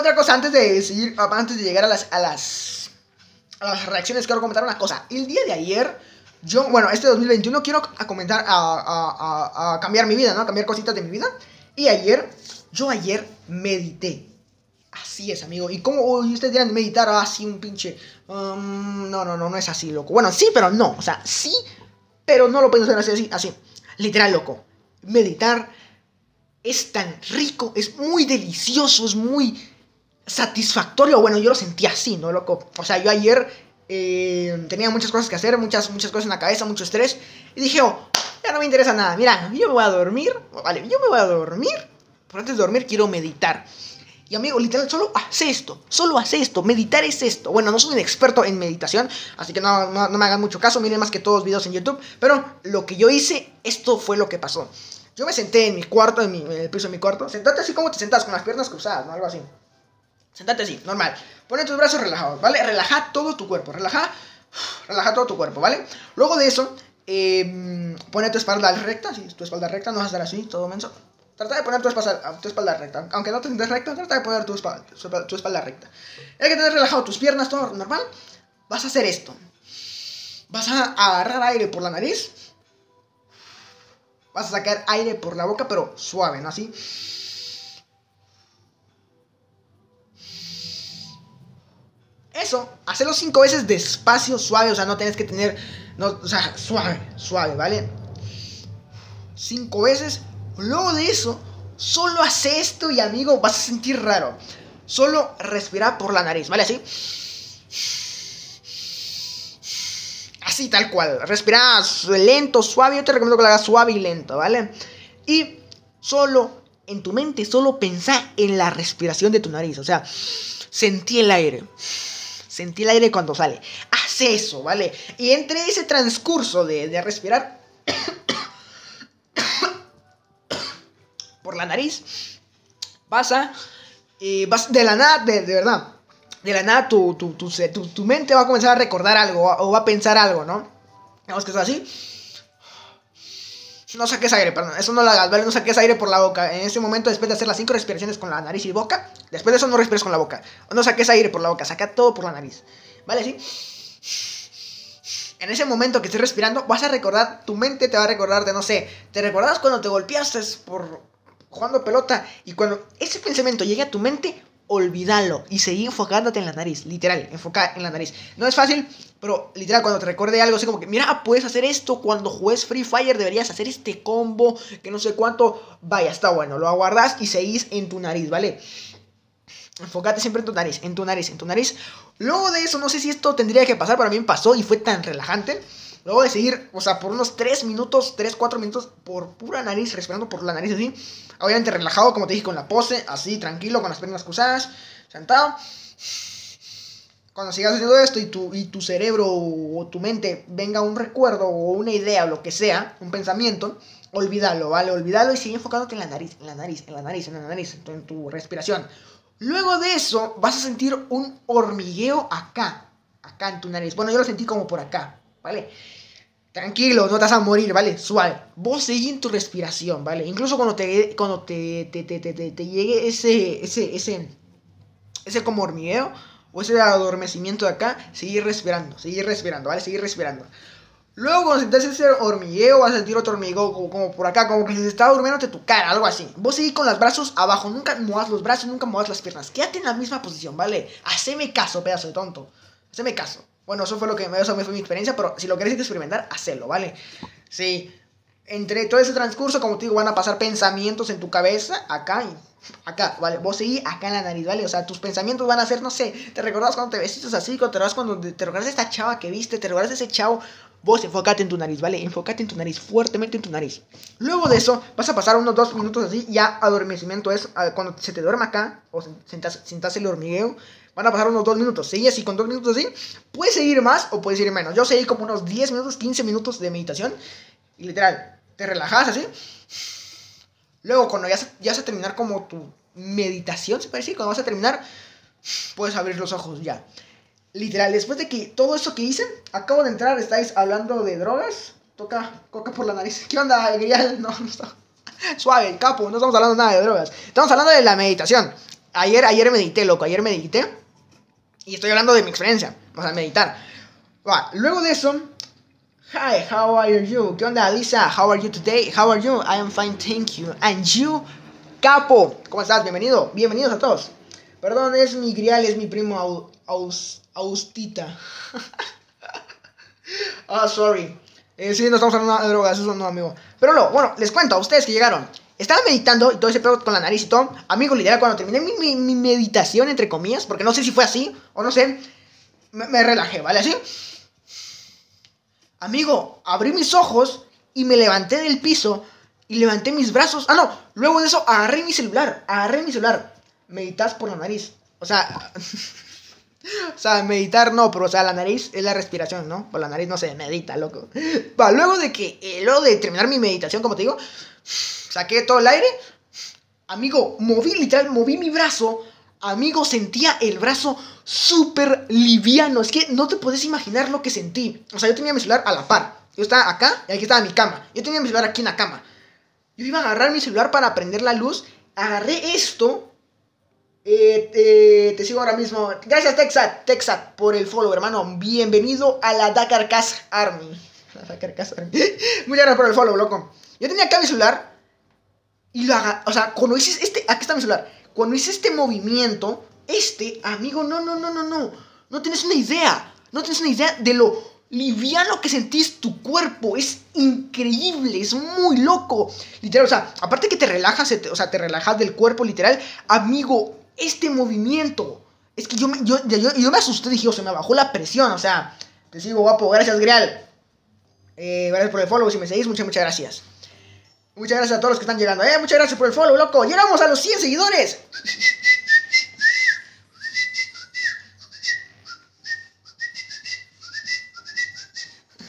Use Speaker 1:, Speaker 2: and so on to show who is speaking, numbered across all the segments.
Speaker 1: otra cosa, antes de seguir, antes de llegar a las, a las, a las reacciones, quiero comentar una cosa. El día de ayer, yo, bueno, este 2021 quiero a comentar, a, a, a, cambiar mi vida, ¿no? A cambiar cositas de mi vida. Y ayer, yo ayer medité. Así es, amigo. ¿Y cómo ustedes dirán meditar así un pinche? Um, no, no, no, no es así, loco. Bueno, sí, pero no. O sea, sí, pero no lo pueden hacer así, así, así. Literal, loco. Meditar es tan rico, es muy delicioso, es muy satisfactorio. Bueno, yo lo sentí así, ¿no, loco? O sea, yo ayer eh, tenía muchas cosas que hacer, muchas, muchas cosas en la cabeza, mucho estrés. Y dije, oh, ya no me interesa nada. Mira, yo me voy a dormir. Vale, yo me voy a dormir. Pero antes de dormir quiero meditar. Y amigo, literal, solo hace esto, solo hace esto, meditar es esto. Bueno, no soy un experto en meditación, así que no, no, me hagan mucho caso, miren más que todos los videos en YouTube, pero lo que yo hice, esto fue lo que pasó. Yo me senté en mi cuarto, en, mi, en el piso de mi cuarto, sentate así como te sentas, con las piernas cruzadas, ¿no? Algo así. Sentate así, normal. Pone tus brazos relajados, ¿vale? Relaja todo tu cuerpo, relaja, relaja todo tu cuerpo, ¿vale? Luego de eso, eh, pone tu espalda recta, sí, tu espalda recta, no vas a estar así, todo menso. Trata de poner tu espalda, tu espalda recta. Aunque no te sientes recto, trata de poner tu espalda, tu espalda recta. Ya que tienes relajado tus piernas, todo normal, vas a hacer esto. Vas a agarrar aire por la nariz. Vas a sacar aire por la boca, pero suave, ¿no? Así. Eso, hacerlo cinco veces despacio, suave, o sea, no tienes que tener, no, o sea, suave, suave, ¿vale? Cinco veces Luego de eso, solo hace esto y amigo, vas a sentir raro. Solo respira por la nariz, ¿vale? Así. Así, tal cual. Respira lento, suave. Yo te recomiendo que lo hagas suave y lento, ¿vale? Y solo en tu mente, solo pensá en la respiración de tu nariz. O sea, sentí el aire. Sentí el aire cuando sale. Haz eso, ¿vale? Y entre ese transcurso de, de respirar por la nariz, vas a, eh, vas de la nada, de, verdad, de la nada tu, tu, tu, tu, mente va a comenzar a recordar algo o va a pensar algo, ¿no? Vamos que es así. No saques aire, perdón, eso no lo hagas, ¿vale? No saques aire por la boca. En ese momento, después de hacer las cinco respiraciones con la nariz y boca, después de eso no respires con la boca. No saques aire por la boca, saca todo por la nariz. ¿Vale? ¿Sí? En ese momento que estés respirando, vas a recordar, tu mente te va a recordar de, no sé, ¿te recordás cuando te golpeaste por, jugando pelota. Y cuando ese pensamiento llegue a tu mente, olvídalo y seguir enfocándote en la nariz, literal, enfocar en la nariz. No es fácil, pero literal, cuando te recuerde algo así como que, mira, puedes hacer esto, cuando juegues Free Fire deberías hacer este combo, que no sé cuánto, vaya, está bueno, lo aguardas y seguís en tu nariz, ¿vale? Enfócate siempre en tu nariz, en tu nariz, en tu nariz. Luego de eso, no sé si esto tendría que pasar, pero a mí pasó y fue tan relajante. Luego de seguir, o sea, por unos 3 minutos, 3, 4 minutos, por pura nariz, respirando por la nariz así. Obviamente relajado, como te dije, con la pose, así, tranquilo, con las piernas cruzadas, sentado. Cuando sigas haciendo esto y tu, y tu cerebro o tu mente venga un recuerdo o una idea o lo que sea, un pensamiento, olvídalo, ¿vale? Olvídalo y sigue enfocándote en la nariz, en la nariz, en la nariz, en la nariz, en tu respiración. Luego de eso, vas a sentir un hormigueo acá, acá en tu nariz. Bueno, yo lo sentí como por acá, ¿vale? Tranquilo, no te vas a morir, ¿vale? Suave. Vos seguí en tu respiración, ¿vale? Incluso cuando te, cuando te, te, te, te, llegue ese, ese, ese, ese como hormigueo o ese adormecimiento de acá, seguir respirando, seguir respirando, ¿vale? Seguir respirando. Luego cuando sientes ese hormigueo, vas a sentir otro hormigueo como, por acá, como que se está durmiéndote tu cara, algo así. Vos seguís con los brazos abajo, nunca muevas los brazos, nunca muevas las piernas. Quédate en la misma posición, ¿vale? Haceme caso, pedazo de tonto. Haceme caso. Bueno, eso fue lo que eso fue mi experiencia, pero si lo querés experimentar, hacelo, ¿vale? Sí. Entre todo ese transcurso, como te digo, van a pasar pensamientos en tu cabeza, acá y acá, ¿vale? Vos seguís acá en la nariz, ¿vale? O sea, tus pensamientos van a ser, no sé, te recordás cuando te vestiste así, te recordás cuando te recordás de esta chava que viste, te recordás de ese chavo, vos enfócate en tu nariz, ¿vale? Enfócate en tu nariz, fuertemente en tu nariz. Luego de eso, vas a pasar unos dos minutos así, ya adormecimiento es ah, cuando se te duerma acá, o sientas el hormigueo, Van a pasar unos 2 minutos. Seguí así con 2 minutos así. Puedes seguir más o puedes seguir menos. Yo seguí como unos 10 minutos, 15 minutos de meditación. Y literal, te relajas así. Luego, cuando ya, ya vas a terminar como tu meditación, se puede decir, cuando vas a terminar, puedes abrir los ojos ya. Literal, después de que todo eso que hice, acabo de entrar, estáis hablando de drogas. Toca coca por la nariz. ¿Qué onda, Grial? No, no está. Suave, capo, no estamos hablando nada de drogas. Estamos hablando de la meditación. ayer, ayer medité, loco, ayer medité. Y estoy hablando de mi experiencia, o sea, meditar. Luego de eso, Hi, how are you? ¿Qué onda, Lisa? How are you today? How are you? I am fine, thank you. And you, Capo, ¿cómo estás? Bienvenido, bienvenidos a todos. Perdón, es mi grial, es mi primo Aus, Austita. Ah, sorry. Eh, sí, no estamos hablando de drogas, eso no, amigo. Pero no, bueno, les cuento a ustedes que llegaron. Estaba meditando y todo ese pedo con la nariz y todo. Amigo, literal, cuando terminé mi, meditación, entre comillas, porque no sé si fue así o no sé, me, me relajé, ¿vale? Así. Amigo, abrí mis ojos y me levanté del piso y levanté mis brazos. Ah, no, luego de eso agarré mi celular, agarré mi celular. Meditas por la nariz. O sea, o sea, meditar no, pero o sea, la nariz es la respiración, ¿no? Por la nariz no se medita, loco. Va, luego de que, eh, luego de terminar mi meditación, como te digo, saqué todo el aire. Amigo, moví, literal, moví mi brazo. Amigo, sentía el brazo súper liviano. Es que no te puedes imaginar lo que sentí. O sea, yo tenía mi celular a la par. Yo estaba acá y aquí estaba mi cama. Yo tenía mi celular aquí en la cama. Yo iba a agarrar mi celular para prender la luz. Agarré esto eh, te, sigo ahora mismo. Gracias, Texat, Texat, por el follow, hermano. Bienvenido a la Dakar Cast Army. Dakar Cast Army. Muchas gracias por el follow, loco. Yo tenía acá mi celular. Y lo haga. O sea, cuando hice este. Aquí está mi celular. Cuando hice este movimiento. Este, amigo, no, no, no, no, no. No tienes una idea. No tienes una idea de lo liviano que sentís tu cuerpo. Es increíble, es muy loco. Literal, o sea, aparte que te relajas, o sea, te relajas del cuerpo, literal. Amigo, este movimiento. Es que yo me, yo, yo, me asusté, dije, o se me bajó la presión, o sea, te sigo guapo, gracias Grial. Eh, gracias por el follow, si me seguís, muchas, muchas gracias. Muchas gracias a todos los que están llegando, eh, muchas gracias por el follow, loco. Llegamos a los 100 seguidores.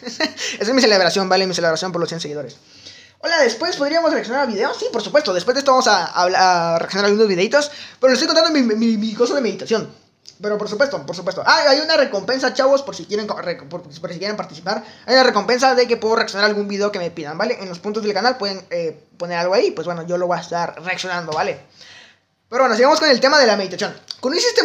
Speaker 1: Esa es mi celebración, vale, mi celebración por los 100 seguidores. Hola, después podríamos reaccionar a videos. Sí, por supuesto. Después de esto vamos a, a, reaccionar a algunos videitos. Pero les estoy contando mi, mi, mi cosa de meditación. Pero por supuesto, por supuesto. Ah, hay una recompensa, chavos, por si quieren por, si quieren participar. Hay una recompensa de que puedo reaccionar a algún video que me pidan, ¿vale? En los puntos del canal pueden eh, poner algo ahí. Pues bueno, yo lo voy a estar reaccionando, ¿vale? Pero bueno, sigamos con el tema de la meditación. Cuando hice este,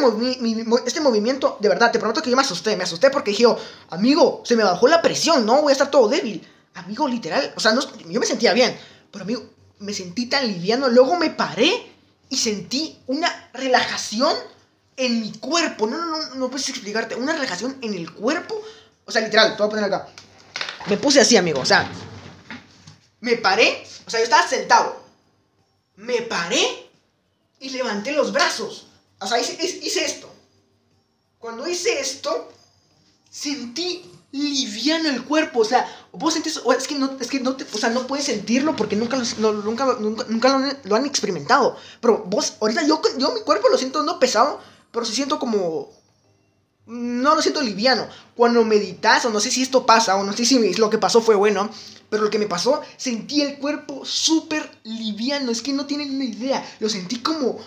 Speaker 1: este movimiento, de verdad, te prometo que yo me asusté. Me asusté porque dije, amigo, se me bajó la presión, ¿no? Voy a estar todo débil. Amigo, literal, o sea, yo me sentía bien, pero amigo, me sentí tan liviano. Luego me paré y sentí una relajación en mi cuerpo. No, no, no, no puedes explicarte. Una relajación en el cuerpo. O sea, literal, te voy a poner acá. Me puse así, amigo, o sea, me paré, o sea, yo estaba sentado. Me paré y levanté los brazos. O sea, hice, hice esto. Cuando hice esto, sentí liviano el cuerpo, o sea, vos sentís, es que no, es que no, o sea, no puedes sentirlo porque nunca, lo, nunca, nunca, lo, han experimentado, pero vos, ahorita yo, yo mi cuerpo lo siento no pesado, pero se siento como, no lo siento liviano, cuando meditas, o no sé si esto pasa, o no sé si lo que pasó fue bueno, pero lo que me pasó, sentí el cuerpo súper liviano, es que no tienen una idea, lo sentí como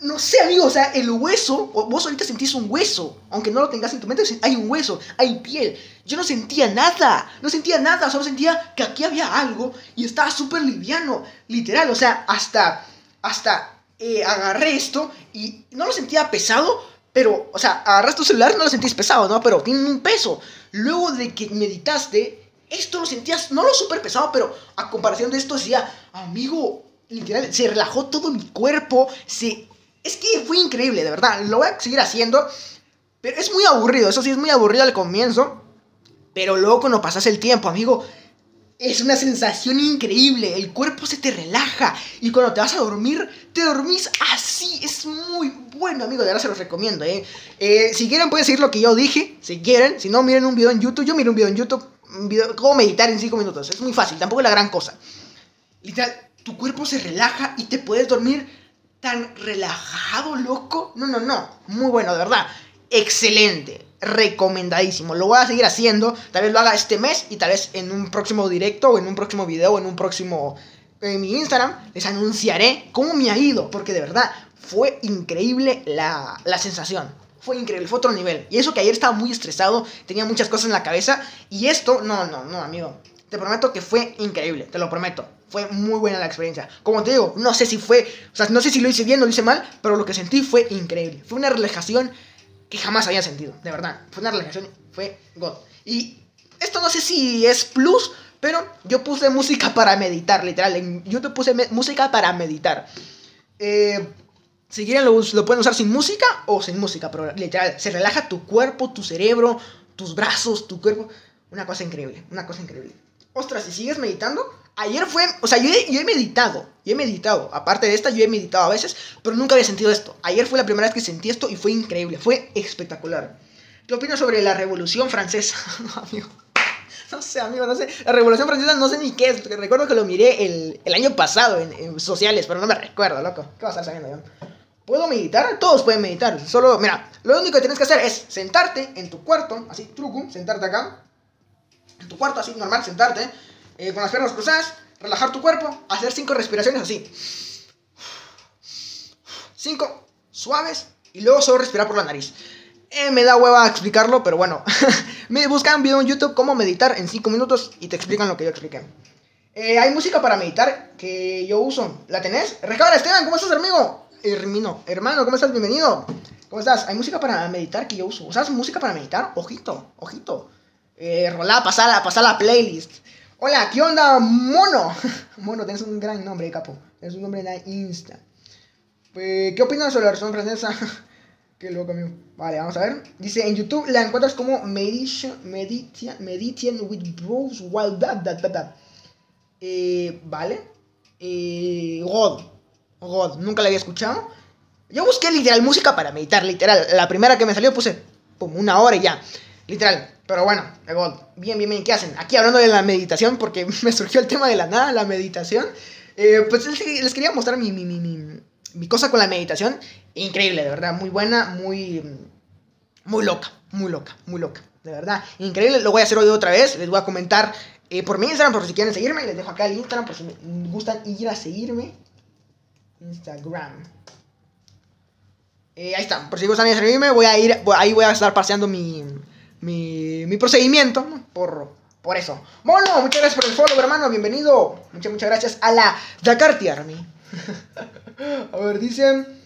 Speaker 1: no sé, amigo, o sea, el hueso, vos ahorita sentís un hueso, aunque no lo tengas en tu mente, hay un hueso, hay piel. Yo no sentía nada, no sentía nada, solo sentía que aquí había algo y estaba súper liviano, literal, o sea, hasta, hasta eh, agarré esto y no lo sentía pesado, pero, o sea, agarras tu celular no lo sentís pesado, ¿no? Pero tiene un peso. Luego de que meditaste, esto lo sentías, no lo súper pesado, pero a comparación de esto decía, amigo, literal, se relajó todo mi cuerpo, se es que fue increíble, de verdad. Lo voy a seguir haciendo. Pero es muy aburrido. Eso sí, es muy aburrido al comienzo. Pero luego cuando pasas el tiempo, amigo, es una sensación increíble. El cuerpo se te relaja. Y cuando te vas a dormir, te dormís así. Es muy bueno, amigo. De verdad se los recomiendo, ¿eh? ¿eh? si quieren, pueden seguir lo que yo dije. Si quieren. Si no, miren un video en YouTube. Yo miro un video en YouTube. Un video, cómo meditar en 5 minutos. Es muy fácil. Tampoco es la gran cosa. Literal, tu cuerpo se relaja y te puedes dormir tan relajado, loco. No, no, no. Muy bueno, de verdad. Excelente. Recomendadísimo. Lo voy a seguir haciendo. Tal vez lo haga este mes y tal vez en un próximo directo o en un próximo video o en un próximo... En mi Instagram les anunciaré cómo me ha ido. Porque de verdad fue increíble la, la sensación. Fue increíble, fue otro nivel. Y eso que ayer estaba muy estresado, tenía muchas cosas en la cabeza. Y esto, no, no, no, amigo. te prometo que fue increíble, te lo prometo. Fue muy buena la experiencia. Como te digo, no sé si fue, o sea, no sé si lo hice bien o lo hice mal, pero lo que sentí fue increíble. Fue una relajación que jamás había sentido, de verdad. Fue una relajación, fue God. Y esto no sé si es plus, pero yo puse música para meditar, literal. En YouTube puse música para meditar. Eh, si quieren lo, lo, pueden usar sin música o sin música, pero literal, se relaja tu cuerpo, tu cerebro, tus brazos, tu cuerpo. Una cosa increíble, una cosa increíble. Ostras, si sigues meditando, ayer fue, o sea, yo he, meditado, yo he meditado, aparte de esta, yo he meditado a veces, pero nunca había sentido esto. Ayer fue la primera vez que sentí esto y fue increíble, fue espectacular. ¿Qué opinas sobre la Revolución Francesa? amigo. No sé, amigo, no sé. La Revolución Francesa no sé ni qué es. Recuerdo que lo miré el, el año pasado en, sociales, pero no me recuerdo, loco. ¿Qué vas a estar sabiendo yo? ¿Puedo meditar? Todos pueden meditar. Solo, mira, lo único que tienes que hacer es sentarte en tu cuarto, así, truco, sentarte acá. En tu cuarto, así, normal, sentarte. Eh, con las piernas cruzadas, relajar tu cuerpo, hacer cinco respiraciones así. Cinco suaves y luego solo respirar por la nariz. Eh, me da hueva explicarlo, pero bueno. me buscan un video en YouTube cómo meditar en 5 minutos y te explican lo que yo expliqué. Eh, hay música para meditar que yo uso. ¿La tenés? Recabra Esteban, ¿cómo estás, amigo? Hermino, hermano, ¿cómo estás? Bienvenido. ¿Cómo estás? Hay música para meditar que yo uso. ¿Usas música para meditar? Ojito, ojito. Eh, rolá, pasala, pasala la playlist. Hola, ¿qué onda, mono? mono, tienes un gran nombre, capo. Tienes un nombre en Insta. Pues, ¿Qué opinas sobre la versión francesa? Qué loco, amigo. Vale, vamos a ver. Dice, en YouTube la encuentras como Meditation, Meditation, Meditation with Bros Wild Dad, Dad, Dad, Eh, vale. Eh, God. God, nunca la había escuchado. Yo busqué literal música para meditar, literal. La primera que me salió puse, pum, una hora y ya. Literal. Pero bueno, God. Bien, bien, bien. ¿Qué hacen? Aquí hablando de la meditación, porque me surgió el tema de la nada, la meditación. Eh, pues les quería mostrar mi, mi, mi, mi mi cosa con la meditación, increíble, de verdad, muy buena, muy, muy loca, muy loca, muy loca, de verdad, increíble, lo voy a hacer hoy otra vez, les voy a comentar eh, por mi Instagram, por si quieren seguirme, les dejo acá el Instagram, por si me gustan ir a seguirme, Instagram. Eh, ahí está, por si gustan ir a seguirme, voy a ir, ahí voy a estar paseando mi, mi, mi procedimiento, por, por eso. Mono, muchas gracias por el follow, hermano, bienvenido, muchas, muchas gracias a la Dakarty Army. a ver, dicen.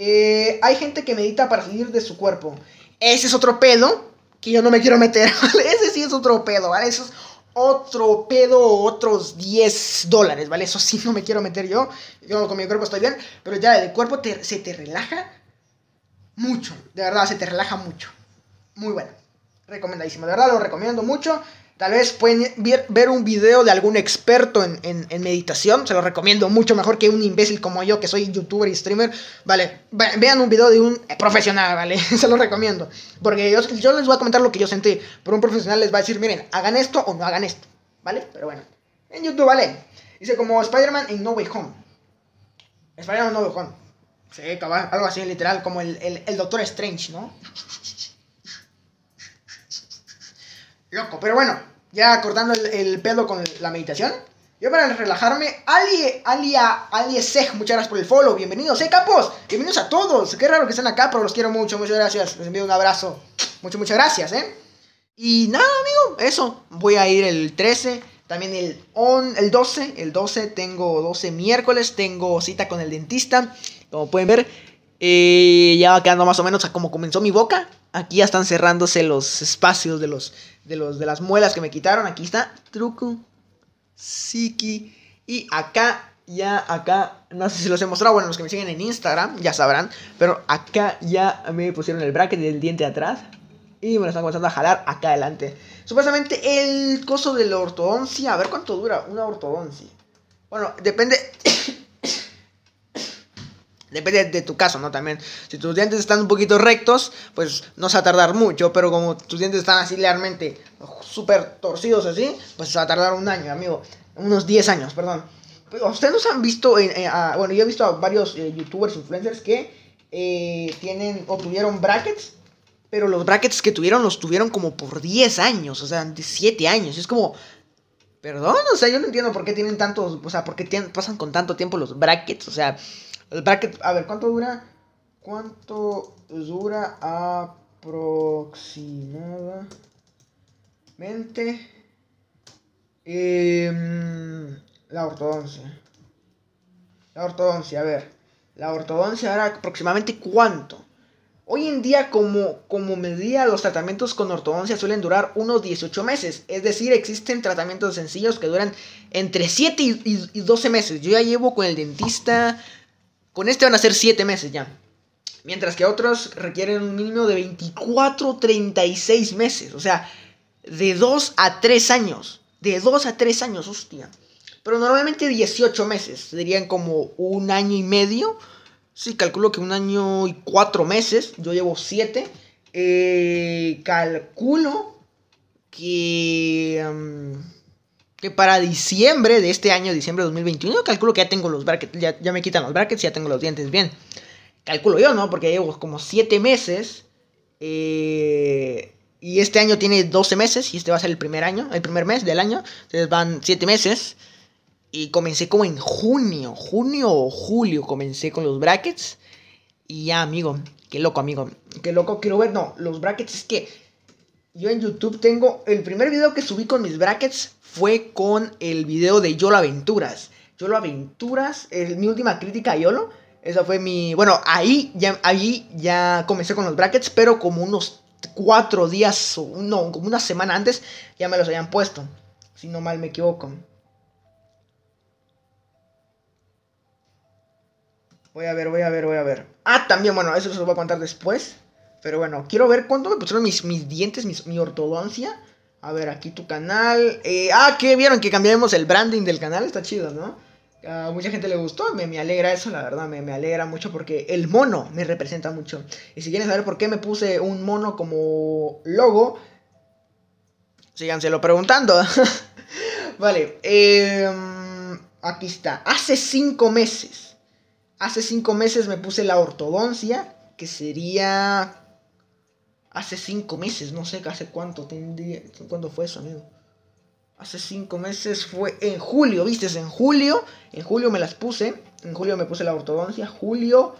Speaker 1: Eh, hay gente que medita para salir de su cuerpo. Ese es otro pedo que yo no me quiero meter. Ese sí es otro pedo, ¿vale? Eso es otro pedo, otros 10 dólares, ¿vale? Eso sí no me quiero meter yo. Yo con mi cuerpo estoy bien, pero ya el cuerpo se te relaja mucho. De verdad, se te relaja mucho. Muy bueno. Recomendadísimo. De verdad, lo recomiendo mucho. Tal vez pueden ver, un video de algún experto en, meditación. Se lo recomiendo mucho mejor que un imbécil como yo, que soy youtuber y streamer. Vale, vean un video de un profesional, ¿vale? Se lo recomiendo. Porque yo, yo les voy a comentar lo que yo sentí. Pero un profesional les va a decir, miren, hagan esto o no hagan esto. ¿Vale? Pero bueno. En YouTube, ¿vale? Dice como Spider-Man en No Way Home. Spider-Man No Way Home. Sí, algo así, literal, como el, el, el Doctor Strange, ¿no? Loco, pero bueno, ya cortando el, el pedo con la meditación. Yo para relajarme, Ali, Alia, Ali Sej, muchas gracias por el follow, bienvenidos, eh capos, bienvenidos a todos, qué raro que estén acá, pero los quiero mucho, muchas gracias, les envío un abrazo, muchas, muchas gracias, eh. Y nada, amigo, eso, voy a ir el 13, también el, on, el 12, el 12 tengo 12 miércoles, tengo cita con el dentista, como pueden ver, eh, ya va quedando más o menos a como comenzó mi boca, aquí ya están cerrándose los espacios de los de, los, de las muelas que me quitaron. Aquí está truco, Siki. Y acá, ya acá, no sé si los he mostrado. Bueno, los que me siguen en Instagram ya sabrán. Pero acá ya me pusieron el bracket del diente atrás. Y me lo están comenzando a jalar acá adelante. Supuestamente el coso de la ortodoncia. A ver cuánto dura una ortodoncia. Bueno, depende. Depende de tu caso, ¿no? También, si tus dientes están un poquito rectos, pues no se va a tardar mucho, pero como tus dientes están así realmente súper torcidos así, pues se va a tardar un año, amigo. Unos 10 años, perdón. Ustedes han visto, bueno, yo he visto a varios eh, youtubers, influencers que eh, tienen o tuvieron brackets, pero los brackets que tuvieron los tuvieron como por 10 años, o sea, 7 años. Es como, perdón, o sea, yo no entiendo por qué tienen tantos, o sea, por qué pasan con tanto tiempo los brackets, o sea... El bracket, a ver, ¿cuánto dura? ¿Cuánto dura aproximadamente Em, la ortodoncia. La ortodoncia, a ver. La ortodoncia era aproximadamente cuánto. Hoy en día, como, como medida, los tratamientos con ortodoncia suelen durar unos 18 meses. Es decir, existen tratamientos sencillos que duran entre 7 y, 12 meses. Yo ya llevo con el dentista. Con este van a ser 7 meses ya. Mientras que otros requieren un mínimo de 24 36 meses. O sea, de 2 a 3 años. De 2 a 3 años, hostia. Pero normalmente 18 meses. Serían como un año y medio Sí, calculo que un año y cuatro meses. Yo llevo siete. Eh, calculo que, que para diciembre de este año, diciembre de 2021, calculo que ya tengo los brackets. Ya, ya me quitan los brackets, ya tengo los dientes bien. Calculo yo, ¿no? Porque llevo como siete meses. Eh, y este año tiene 12 meses. Y este va a ser el primer año, el primer mes del año. Entonces van siete meses. Y comencé como en junio, junio o julio comencé con los brackets. Y ya, amigo, qué loco, amigo. Qué loco, quiero ver. No, los brackets es que yo en YouTube tengo. El primer video que subí con mis brackets fue con el video de Yolo Aventuras. Yolo Aventuras, mi última crítica a Yolo. Esa fue mi. Bueno, ahí ya, ahí ya comencé con los brackets, pero como unos cuatro días, o no, como una semana antes, ya me los habían puesto. Si no mal me equivoco. Voy a ver, voy a ver, voy a ver. Ah, también, bueno, eso se lo voy a contar después. Pero bueno, quiero ver cuánto me pusieron mis, mis dientes, mi ortodoncia. A ver, aquí tu canal. Eh, ah, ¿qué vieron? Que cambiamos el branding del canal. Está chido, ¿no? A mucha gente le gustó. Me, me alegra eso, la verdad. Me, me, alegra mucho porque el mono me representa mucho. Y si quieren saber por qué me puse un mono como logo, síganselo preguntando. vale, eh, aquí está. Hace cinco meses Hace cinco meses me puse la ortodoncia, que sería... Hace cinco meses, no sé hace cuánto tendría... ¿Cuándo fue eso, amigo? Hace cinco meses fue en julio, ¿viste? En julio, en julio me las puse. En julio me puse la ortodoncia. Julio,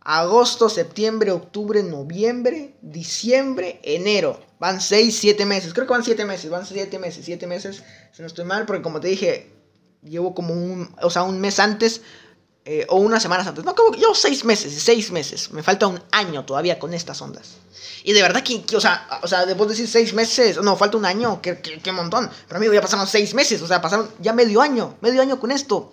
Speaker 1: agosto, septiembre, octubre, noviembre, diciembre, enero. Van seis, siete meses. Creo que van siete meses. Van siete meses. Siete meses, si no estoy mal, porque como te dije, llevo como un, o sea, un mes antes eh, o unas semanas antes. No, como yo seis meses, seis meses. Me falta un año todavía con estas ondas. Y de verdad que, o sea, o sea, debo decir seis meses. No, falta un año, qué, qué, montón. Pero amigo, ya pasaron seis meses. O sea, pasaron ya medio año, medio año con esto.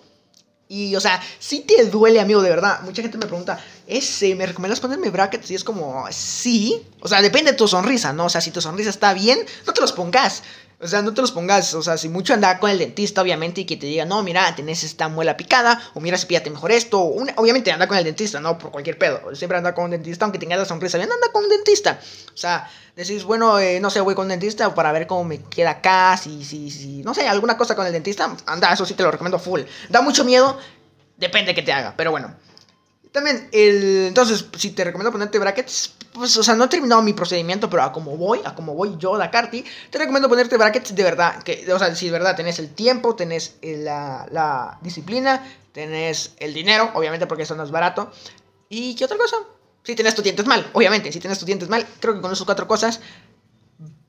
Speaker 1: Y, o sea, si te duele, amigo, de verdad. Mucha gente me pregunta, ¿ese, ¿me recomiendas ponerme brackets? Y es como, sí. O sea, depende de tu sonrisa, ¿no? O sea, si tu sonrisa está bien, no te los pongas. O sea, no te los pongas, o sea, si mucho anda con el dentista, obviamente, y que te diga, no, mira, tenés esta muela picada, o mira, cepillate mejor esto, obviamente anda con el dentista, no por cualquier pedo, siempre anda con un dentista, aunque tengas la sonrisa bien, anda con un dentista. O sea, decís, bueno, eh, no sé, voy con un dentista para ver cómo me queda acá, si, si, si, no sé, alguna cosa con el dentista, anda, eso sí te lo recomiendo full. Da mucho miedo, depende de que te haga, pero bueno. También, el, entonces, si te recomiendo ponerte brackets, pues, o sea, no he terminado mi procedimiento, pero a como voy, a como voy yo, Dakarty, te recomiendo ponerte brackets de verdad, que, o sea, si de verdad tenés el tiempo, tenés la, la disciplina, tenés el dinero, obviamente porque eso no es barato, y ¿qué otra cosa? Si tenés tus dientes mal, obviamente, si tenés tus dientes mal, creo que con esas cuatro cosas,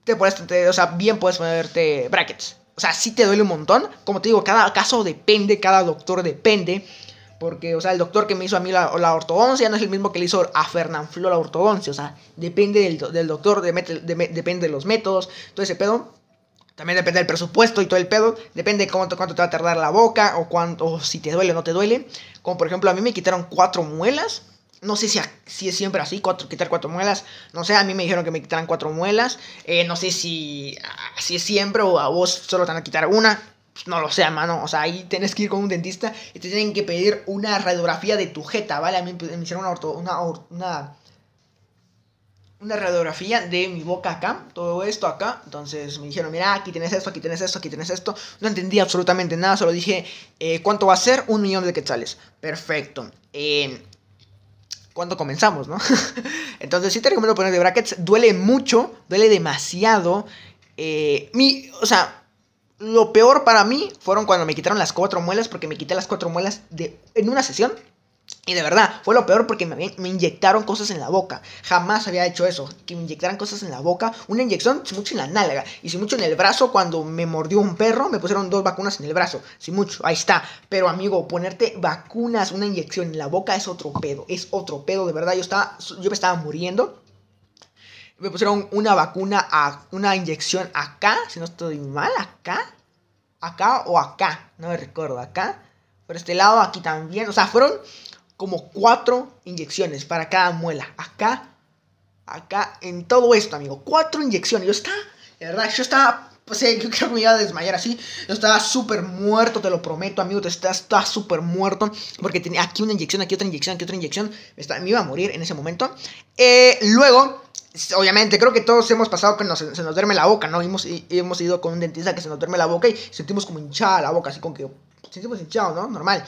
Speaker 1: te puedes, o sea, bien puedes ponerte brackets. O sea, sí te duele un montón, como te digo, cada caso depende, cada doctor depende, porque, o sea, el doctor que me hizo a mí la, ortodoncia no es el mismo que le hizo a Fernán Flo la ortodoncia. O sea, depende del, doctor, depende de los métodos, todo ese pedo. También depende del presupuesto y todo el pedo. Depende de cuánto, te va a tardar la boca o, cuánto, si te duele o no te duele. Como por ejemplo, a mí me quitaron cuatro muelas. No sé si, si es siempre así, cuatro, quitar cuatro muelas. No sé, a mí me dijeron que me quitaran cuatro muelas. Eh, no sé si, si es siempre o a vos solo te van a quitar una. Pues, no lo sé, mano. O sea, ahí tienes que ir con un dentista y te tienen que pedir una radiografía de tu jeta, ¿vale? A mí me hicieron una, una, una, radiografía de mi boca acá, todo esto acá. Entonces me dijeron, mira, aquí tienes esto, aquí tienes esto, aquí tienes esto. No entendí absolutamente nada, solo dije, eh, ¿cuánto va a ser? Un millón de quetzales. Perfecto. Eh, ¿Cuándo comenzamos, no? Entonces sí te recomiendo poner de brackets. Duele mucho, duele demasiado. Eh, mi, o sea, lo peor para mí fueron cuando me quitaron las cuatro muelas, porque me quité las cuatro muelas de, en una sesión. Y de verdad, fue lo peor porque me, me, inyectaron cosas en la boca. Jamás había hecho eso. Que me inyectaran cosas en la boca. Una inyección, si mucho en la nalga. Y si mucho en el brazo, cuando me mordió un perro, me pusieron dos vacunas en el brazo. Si mucho, ahí está. Pero amigo, ponerte vacunas, una inyección en la boca es otro pedo. Es otro pedo, de verdad. Yo, estaba, yo me estaba muriendo. Me pusieron una vacuna, a, una inyección acá. Si no estoy mal, acá. Acá o acá. No me recuerdo. Acá. Por este lado, aquí también. O sea, fueron como cuatro inyecciones para cada muela. Acá, acá, en todo esto, amigo. Cuatro inyecciones. Yo estaba, de verdad, yo estaba, pues yo creo que me iba a desmayar así. Yo estaba súper muerto, te lo prometo, amigo. Te estás súper muerto. Porque tenía aquí una inyección, aquí otra inyección, aquí otra inyección. Me, iba a morir en ese momento. Eh, luego, obviamente, creo que todos hemos pasado que se nos duerme la boca, ¿no? Hemos, hemos ido con un dentista que se nos duerme la boca y sentimos como hinchada la boca, así como que sentimos hinchado, ¿no? Normal.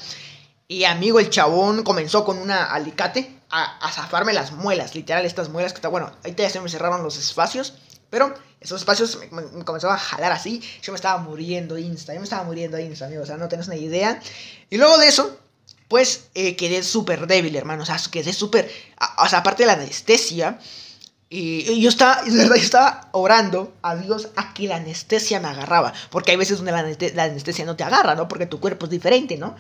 Speaker 1: Y amigo, el chabón comenzó con una alicate a, zafarme las muelas, literal, estas muelas que está, bueno, ahí ya se me cerraron los espacios, pero esos espacios me, me, comenzaban a jalar así, yo me estaba muriendo insta, yo me estaba muriendo insta, amigo, o sea, no tenés una idea. Y luego de eso, pues eh, quedé súper débil, hermano, o sea, quedé súper, o sea, aparte de la anestesia, y, yo estaba, de verdad, yo estaba orando a Dios a que la anestesia me agarraba, porque hay veces donde la, anestesia no te agarra, ¿no? Porque tu cuerpo es diferente, ¿no?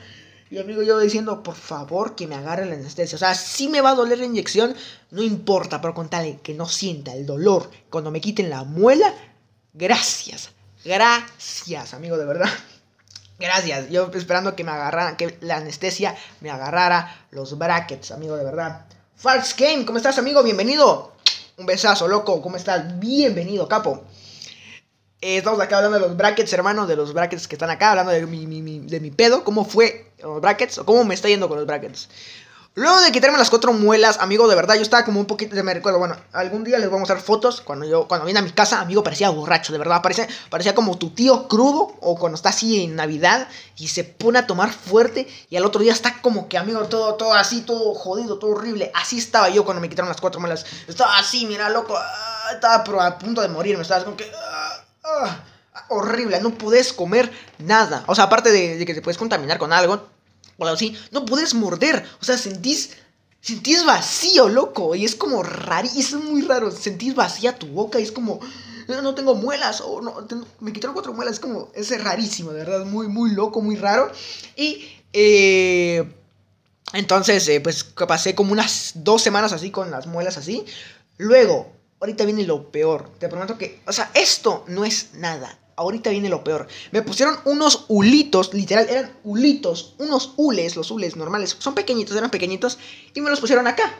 Speaker 1: Y amigo, yo diciendo, por favor, que me agarre la anestesia. O sea, si me va a doler la inyección, no importa, pero con tal que no sienta el dolor cuando me quiten la muela, gracias. Gracias, amigo, de verdad. Gracias. Yo esperando que me agarraran, que la anestesia me agarrara los brackets, amigo, de verdad. False Game, ¿cómo estás, amigo? Bienvenido. Un besazo, loco. ¿Cómo estás? Bienvenido, capo. Eh, estamos acá hablando de los brackets, hermano, de los brackets que están acá, hablando de mi, de mi pedo, cómo fue los brackets, o cómo me está yendo con los brackets. Luego de quitarme las cuatro muelas, amigo, de verdad, yo estaba como un poquito, me recuerdo, bueno, algún día les voy a mostrar fotos, cuando yo, cuando vine a mi casa, amigo, parecía borracho, de verdad, parecía, parecía como tu tío crudo, o cuando está así en Navidad, y se pone a tomar fuerte, y al otro día está como que, amigo, todo, todo así, todo jodido, todo horrible, así estaba yo cuando me quitaron las cuatro muelas, estaba así, mira, loco, ah, estaba a punto de morir, me estaba como que... Ah, Ah, horrible, no puedes comer nada. O sea, aparte de, que te puedes contaminar con algo o algo así, no puedes morder. O sea, sentís, sentís vacío, loco. Y es como raro, es muy raro. Sentís vacía tu boca y es como, no tengo muelas o no, me quitaron cuatro muelas. Es como, es rarísimo, de verdad, muy, muy loco, muy raro. Y, eh, Entonces, eh, pues pasé como unas dos semanas así con las muelas así. Luego, ahorita viene lo peor. Te prometo que, o sea, esto no es nada. Ahorita viene lo peor. Me pusieron unos hulitos, literal, eran hulitos, unos hules, los hules normales. Son pequeñitos, eran pequeñitos. Y me los pusieron acá.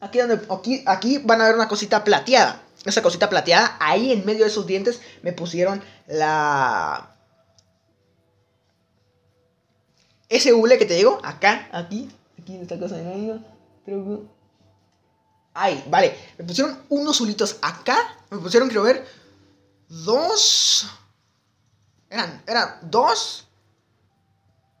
Speaker 1: Aquí, donde, aquí, aquí van a ver una cosita plateada. Esa cosita plateada, ahí en medio de esos dientes me pusieron la... Ese hule que te digo, acá, aquí, aquí en esta cosa de medio. Creo Ay, vale. Me pusieron unos hulitos acá. Me pusieron, quiero ver, dos. Eran, eran dos.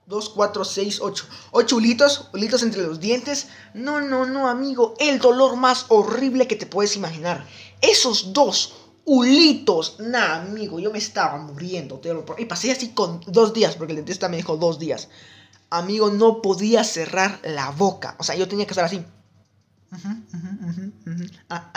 Speaker 1: Dos, cuatro, seis, ocho. Ocho hulitos, hulitos entre los dientes. No, no, no, amigo. El dolor más horrible que te puedes imaginar. Esos dos hulitos. Nah, amigo, yo me estaba muriendo. Y pasé así con dos días, porque el dentista me dijo dos días. Amigo, no podía cerrar la boca. O sea, yo tenía que estar así. Ah,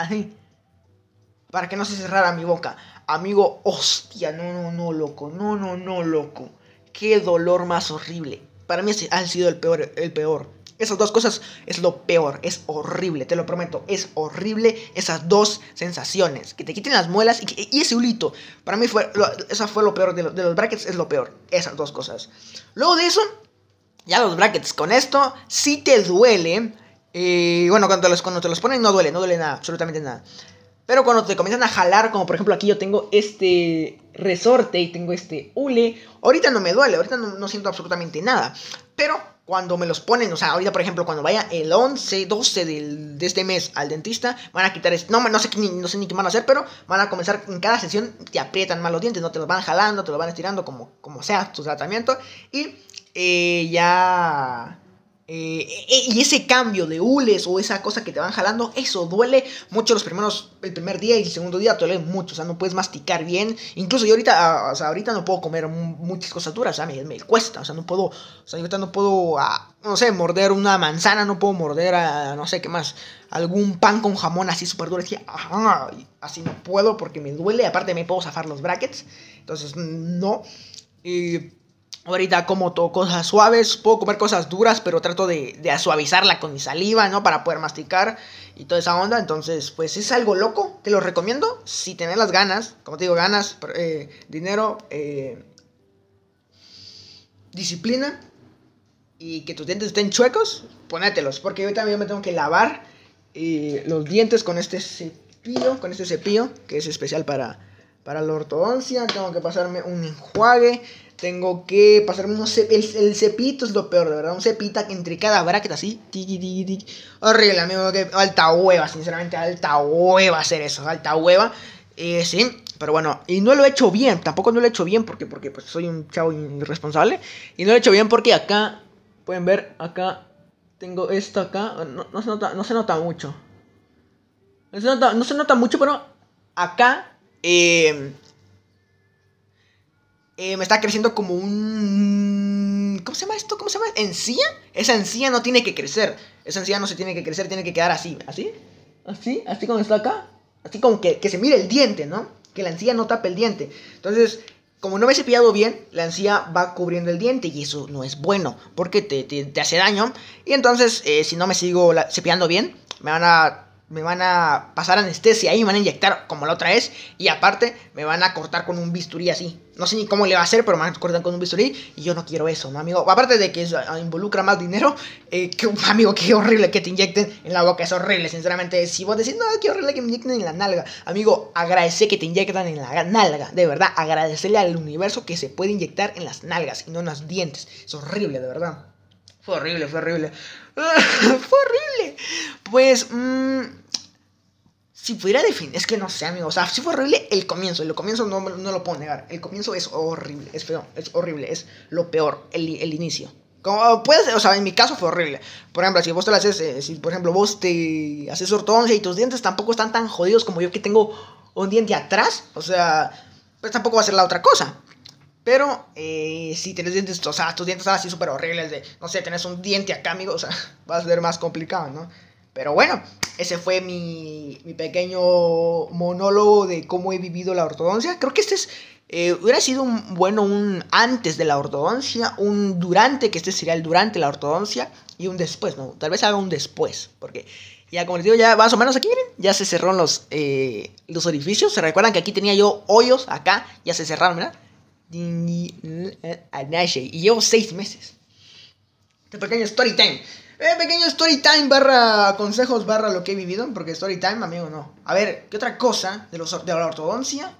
Speaker 1: Para que no se cerrara mi boca. Amigo, hostia, no, no, no, loco. No, no, no, loco. Qué dolor más horrible. Para mí ha sido el peor, el peor. Esas dos cosas es lo peor, es horrible, te lo prometo, es horrible esas dos sensaciones, que te quiten las muelas y, ese hulito. Para mí fue, eso fue lo peor, de, de, los brackets es lo peor, esas dos cosas. Luego de eso, ya los brackets, con esto, si te duele, y bueno, cuando los, cuando te los ponen no duele, no duele nada, absolutamente nada. Pero cuando te comienzan a jalar, como por ejemplo aquí yo tengo este resorte y tengo este hule, ahorita no me duele, ahorita no, siento absolutamente nada. Pero cuando me los ponen, o sea, ahorita por ejemplo cuando vaya el 11, 12 del, de este mes al dentista, van a quitar, no, no, sé, no sé ni qué van a hacer, pero van a comenzar en cada sesión, te aprietan más los dientes, no te los van jalando, te los van estirando como, como sea tu tratamiento. Y eh, ya Eh, e, y ese cambio de hules o esa cosa que te van jalando, eso duele mucho los primeros, el primer día y el segundo día duele mucho, o sea, no puedes masticar bien. Incluso yo ahorita, ah, o sea, ahorita no puedo comer muchas cosas duras, o sea, me, me, cuesta, o sea, no puedo, o sea, ahorita no puedo, ah, no sé, morder una manzana, no puedo morder, no sé qué más, algún pan con jamón así súper duro, así, así no puedo porque me duele, aparte me puedo zafar los brackets, entonces no. Y Ahorita como todo cosas suaves, puedo comer cosas duras, pero trato de, suavizarla con mi saliva, ¿no? Para poder masticar y toda esa onda. Entonces, pues es algo loco, te lo recomiendo. Si tenés las ganas, como te digo, ganas, eh, dinero, eh, disciplina y que tus dientes estén chuecos, ponételos. Porque yo también me tengo que lavar eh, los dientes con este cepillo, con este cepillo, que es especial para, para la ortodoncia. Tengo que pasarme un enjuague tengo que pasarme unos el, el cepito es lo peor, de verdad. Un cepita entre cada bracket así. Horrible, amigo. Que alta hueva, sinceramente. Alta hueva hacer eso. Alta hueva. Eh, sí. Pero bueno, y no lo he hecho bien. Tampoco no lo he hecho bien porque, porque pues, soy un chavo irresponsable. Y no lo he hecho bien porque acá, pueden ver, acá tengo esto acá. No, se, nota, no se nota mucho. No se nota, no se nota mucho, pero acá eh, eh, me está creciendo como un... ¿Cómo se llama esto? ¿Cómo se llama? ¿Encía? Esa encía no tiene que crecer. Esa encía no se tiene que crecer, tiene que quedar así. ¿Así? ¿Así? ¿Así como está acá? Así como que, se mire el diente, ¿no? Que la encía no tape el diente. Entonces, como no me he cepillado bien, la encía va cubriendo el diente y eso no es bueno porque te, hace daño. Y entonces, eh, si no me sigo cepillando bien, me van a me van a pasar anestesia y me van a inyectar como la otra vez. Y aparte, me van a cortar con un bisturí así. No sé ni cómo le va a hacer, pero me van a cortar con un bisturí. Y yo no quiero eso, ¿no, amigo? Aparte de que eso ah, involucra más dinero, eh, que, amigo, qué horrible que te inyecten en la boca. Es horrible, sinceramente. Si vos decís, no, qué horrible que me inyecten en la nalga. Amigo, agradece que te inyectan en la nalga. De verdad, agradecerle al universo que se puede inyectar en las nalgas y no en los dientes. Es horrible, de verdad. Fue horrible, fue horrible. fue horrible. Pues, mmm, si pudiera definir, es que no sé, amigo. O sea, si fue horrible el comienzo. El comienzo no, no lo puedo negar. El comienzo es horrible, es feo, es horrible, es lo peor, el, el inicio. Como puedes, o sea, en mi caso fue horrible. Por ejemplo, si vos te lo haces, eh, si por ejemplo vos te haces ortodoncia y tus dientes tampoco están tan jodidos como yo que tengo un diente atrás, o sea, pues tampoco va a ser la otra cosa. Pero eh, si tienes dientes, o tus dientes así súper horribles de, no sé, tenés un diente acá, amigo, o sea, va a ser más complicado, ¿no? Pero bueno, ese fue mi, mi pequeño monólogo de cómo he vivido la ortodoncia. Creo que este es, eh, hubiera sido un, bueno un antes de la ortodoncia, un durante, que este sería el durante la ortodoncia, y un después, ¿no? Tal vez haga un después, porque ya como les digo, ya más o menos aquí, miren, ya se cerraron los, eh, los orificios. Se recuerdan que aquí tenía yo hoyos, acá, ya se cerraron, ¿verdad? Y llevo seis meses. Este pequeño story time. Eh, pequeño story time barra consejos barra lo que he vivido. Porque story time, amigo, no. A ver, ¿qué otra cosa de, los, de la ortodoncia?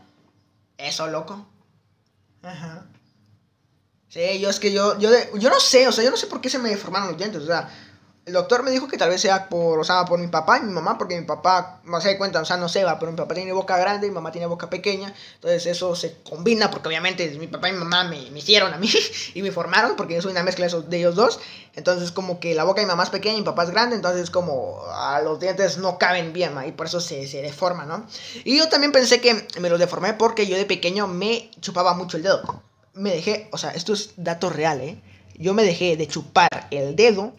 Speaker 1: Eso, loco. Ajá. Sí, yo es que yo, yo, yo no sé, o sea, yo no sé por qué se me deformaron los dientes, o sea, el doctor me dijo que tal vez sea por, o sea, por mi papá y mi mamá, porque mi papá, no se da cuenta, o sea, no se va, pero mi papá tiene boca grande y mi mamá tiene boca pequeña, entonces eso se combina, porque obviamente mi papá y mi mamá me, hicieron a mí y me formaron, porque yo soy una mezcla de, ellos dos, entonces como que la boca de mi mamá es pequeña y mi papá es grande, entonces como a los dientes no caben bien, y por eso se, se deforma, ¿no? Y yo también pensé que me los deformé porque yo de pequeño me chupaba mucho el dedo, me dejé, o sea, esto es dato real, ¿eh? Yo me dejé de chupar el dedo